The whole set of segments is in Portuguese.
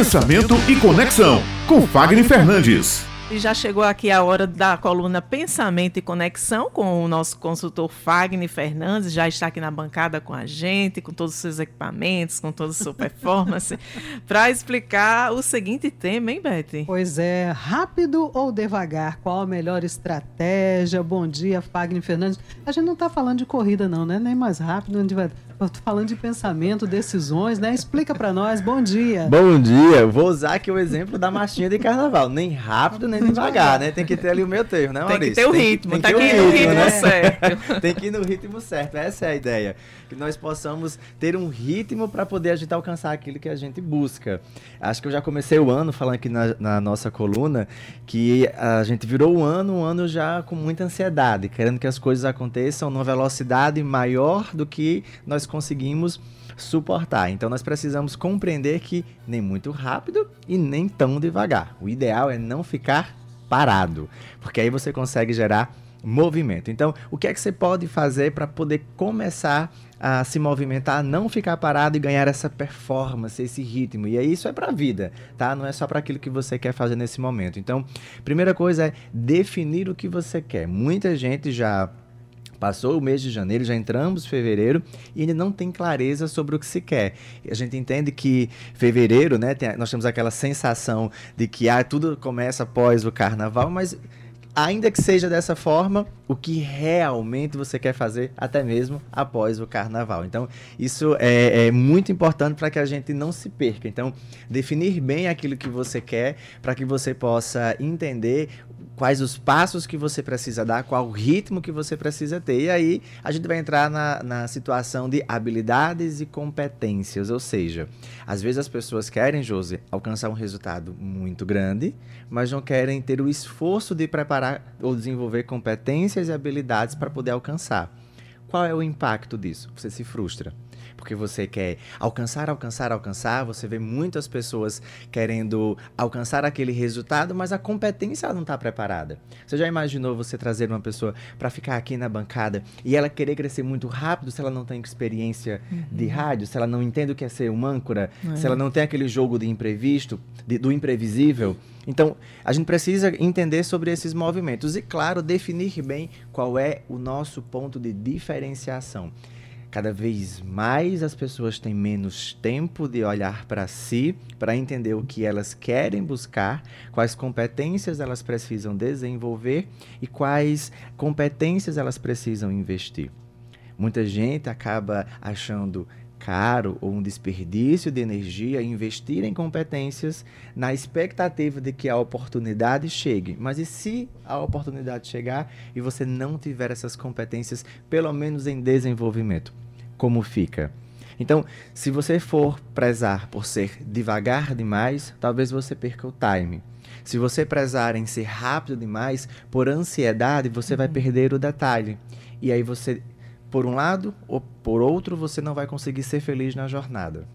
Pensamento e Conexão, com Fagner Fernandes. E já chegou aqui a hora da coluna Pensamento e Conexão com o nosso consultor Fagner Fernandes, já está aqui na bancada com a gente, com todos os seus equipamentos, com toda a sua performance, para explicar o seguinte tema, hein, Beth? Pois é, rápido ou devagar? Qual a melhor estratégia? Bom dia, Fagner Fernandes. A gente não está falando de corrida, não, né? Nem mais rápido, nem devagar. Eu tô falando de pensamento, decisões, né? Explica para nós. Bom dia. Bom dia. Vou usar aqui o exemplo da marchinha de carnaval. Nem rápido, nem devagar, né? Tem que ter ali o meu termo, né, Maurício? Tem que ter o ritmo. Tem, tem tá aqui no ritmo né? certo. tem que ir no ritmo certo. Essa é a ideia. Que nós possamos ter um ritmo para poder a gente alcançar aquilo que a gente busca. Acho que eu já comecei o ano falando aqui na, na nossa coluna que a gente virou o ano, um ano já com muita ansiedade, querendo que as coisas aconteçam numa velocidade maior do que nós conseguimos suportar. Então nós precisamos compreender que nem muito rápido e nem tão devagar. O ideal é não ficar parado, porque aí você consegue gerar movimento. Então, o que é que você pode fazer para poder começar a se movimentar, não ficar parado e ganhar essa performance, esse ritmo? E aí isso é para a vida, tá? Não é só para aquilo que você quer fazer nesse momento. Então, primeira coisa é definir o que você quer. Muita gente já Passou o mês de janeiro, já entramos em fevereiro e ainda não tem clareza sobre o que se quer. A gente entende que fevereiro, né, tem, nós temos aquela sensação de que ah, tudo começa após o carnaval, mas ainda que seja dessa forma, o que realmente você quer fazer até mesmo após o carnaval. Então, isso é, é muito importante para que a gente não se perca. Então, definir bem aquilo que você quer para que você possa entender quais os passos que você precisa dar, qual o ritmo que você precisa ter. E aí a gente vai entrar na, na situação de habilidades e competências. Ou seja, às vezes as pessoas querem, Josi, alcançar um resultado muito grande, mas não querem ter o esforço de preparar ou desenvolver competências e habilidades para poder alcançar. Qual é o impacto disso? Você se frustra porque você quer alcançar, alcançar, alcançar. Você vê muitas pessoas querendo alcançar aquele resultado, mas a competência não está preparada. Você já imaginou você trazer uma pessoa para ficar aqui na bancada e ela querer crescer muito rápido se ela não tem experiência uhum. de rádio, se ela não entende o que é ser um âncora, uhum. se ela não tem aquele jogo de imprevisto, de, do imprevisível? Então, a gente precisa entender sobre esses movimentos e, claro, definir bem qual é o nosso ponto de diferenciação. Cada vez mais as pessoas têm menos tempo de olhar para si, para entender o que elas querem buscar, quais competências elas precisam desenvolver e quais competências elas precisam investir. Muita gente acaba achando caro ou um desperdício de energia investir em competências na expectativa de que a oportunidade chegue. Mas e se a oportunidade chegar e você não tiver essas competências, pelo menos em desenvolvimento? Como fica? Então, se você for prezar por ser devagar demais, talvez você perca o time. Se você prezar em ser rápido demais, por ansiedade, você vai uhum. perder o detalhe. E aí você por um lado ou por outro, você não vai conseguir ser feliz na jornada.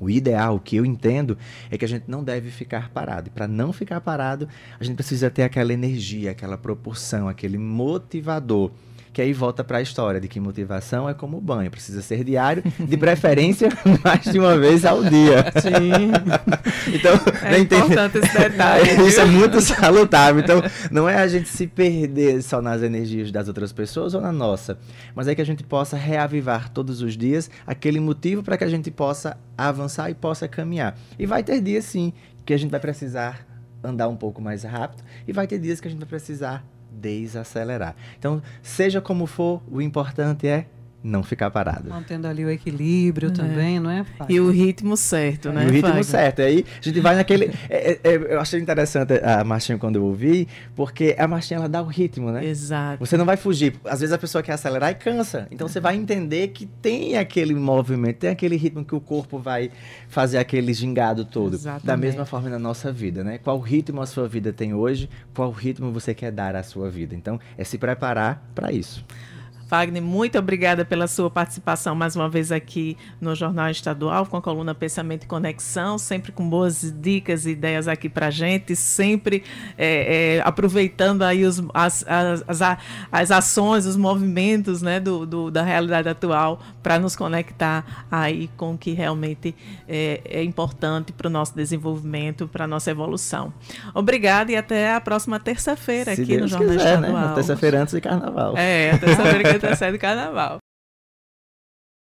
O ideal, o que eu entendo, é que a gente não deve ficar parado. E para não ficar parado, a gente precisa ter aquela energia, aquela proporção, aquele motivador que aí volta para a história de que motivação é como banho, precisa ser diário, de preferência mais de uma vez ao dia. Sim. então, é importante esse detalhe. Isso é muito salutável. Então, não é a gente se perder só nas energias das outras pessoas ou na nossa, mas é que a gente possa reavivar todos os dias aquele motivo para que a gente possa avançar e possa caminhar. E vai ter dias sim que a gente vai precisar andar um pouco mais rápido e vai ter dias que a gente vai precisar desacelerar. Então, seja como for, o importante é não ficar parado. Mantendo ali o equilíbrio é. também, não é? E o ritmo certo, né? E o ritmo Fagner? certo. Aí a gente vai naquele. É, é, é, eu achei interessante a marchinha quando eu ouvi, porque a marchinha ela dá o ritmo, né? Exato. Você não vai fugir. Às vezes a pessoa quer acelerar e cansa. Então você vai entender que tem aquele movimento, tem aquele ritmo que o corpo vai fazer aquele gingado todo. Exatamente. Da mesma forma na nossa vida, né? Qual ritmo a sua vida tem hoje? Qual ritmo você quer dar à sua vida? Então é se preparar para isso. Fagner, muito obrigada pela sua participação mais uma vez aqui no Jornal Estadual, com a coluna Pensamento e Conexão, sempre com boas dicas e ideias aqui para gente, sempre é, é, aproveitando aí os, as, as, as, as, ações, os movimentos né, do, do da realidade atual para nos conectar aí com o que realmente é, é importante para o nosso desenvolvimento, para a nossa evolução. Obrigada e até a próxima terça-feira aqui Deus no Jornal quiser, Estadual. Né? Terça-feira antes de carnaval. É, terça-feira que antecede o carnaval.